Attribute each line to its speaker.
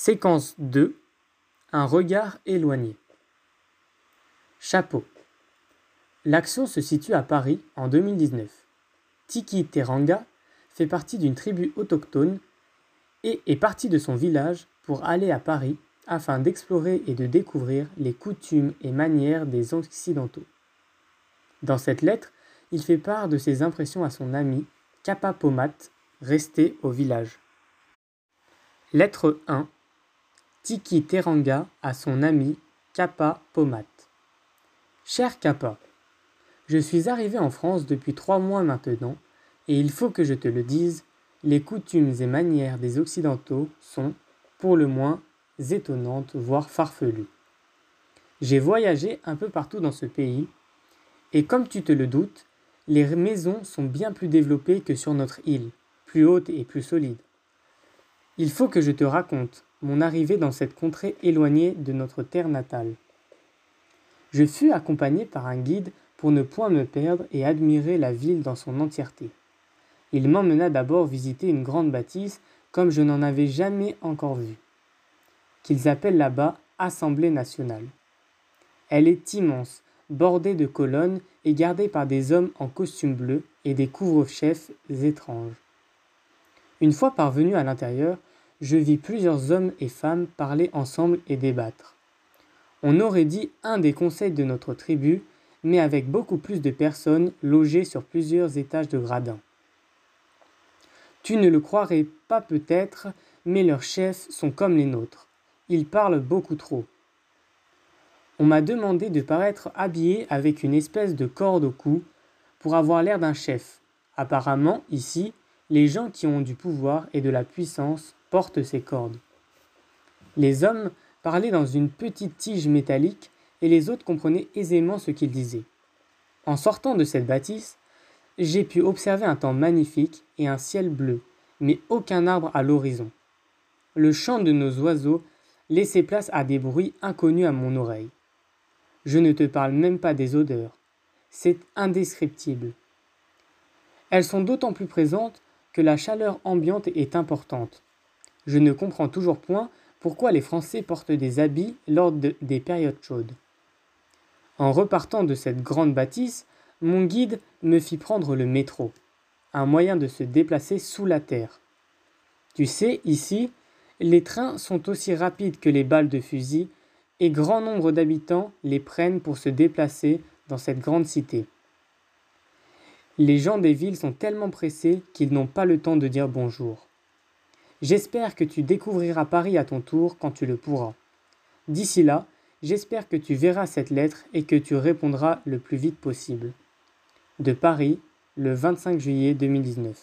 Speaker 1: Séquence 2 Un regard éloigné. Chapeau. L'action se situe à Paris en 2019. Tiki Teranga fait partie d'une tribu autochtone et est parti de son village pour aller à Paris afin d'explorer et de découvrir les coutumes et manières des Occidentaux. Dans cette lettre, il fait part de ses impressions à son ami Kappa Pomat, resté au village. Lettre 1 Tiki Teranga à son ami Kappa Pomat. Cher Kappa, je suis arrivé en France depuis trois mois maintenant, et il faut que je te le dise, les coutumes et manières des Occidentaux sont, pour le moins, étonnantes, voire farfelues. J'ai voyagé un peu partout dans ce pays, et comme tu te le doutes, les maisons sont bien plus développées que sur notre île, plus hautes et plus solides. Il faut que je te raconte mon arrivée dans cette contrée éloignée de notre terre natale. Je fus accompagné par un guide pour ne point me perdre et admirer la ville dans son entièreté. Il m'emmena d'abord visiter une grande bâtisse comme je n'en avais jamais encore vue, qu'ils appellent là-bas Assemblée nationale. Elle est immense, bordée de colonnes et gardée par des hommes en costume bleu et des couvre-chefs étranges. Une fois parvenu à l'intérieur, je vis plusieurs hommes et femmes parler ensemble et débattre. On aurait dit un des conseils de notre tribu, mais avec beaucoup plus de personnes logées sur plusieurs étages de gradins. Tu ne le croirais pas peut-être, mais leurs chefs sont comme les nôtres. Ils parlent beaucoup trop. On m'a demandé de paraître habillé avec une espèce de corde au cou pour avoir l'air d'un chef. Apparemment, ici, les gens qui ont du pouvoir et de la puissance portent ces cordes. Les hommes parlaient dans une petite tige métallique et les autres comprenaient aisément ce qu'ils disaient. En sortant de cette bâtisse, j'ai pu observer un temps magnifique et un ciel bleu, mais aucun arbre à l'horizon. Le chant de nos oiseaux laissait place à des bruits inconnus à mon oreille. Je ne te parle même pas des odeurs. C'est indescriptible. Elles sont d'autant plus présentes que la chaleur ambiante est importante. Je ne comprends toujours point pourquoi les Français portent des habits lors des périodes chaudes. En repartant de cette grande bâtisse, mon guide me fit prendre le métro, un moyen de se déplacer sous la terre. Tu sais, ici, les trains sont aussi rapides que les balles de fusil et grand nombre d'habitants les prennent pour se déplacer dans cette grande cité. Les gens des villes sont tellement pressés qu'ils n'ont pas le temps de dire bonjour. J'espère que tu découvriras Paris à ton tour quand tu le pourras. D'ici là, j'espère que tu verras cette lettre et que tu répondras le plus vite possible. De Paris, le 25 juillet 2019.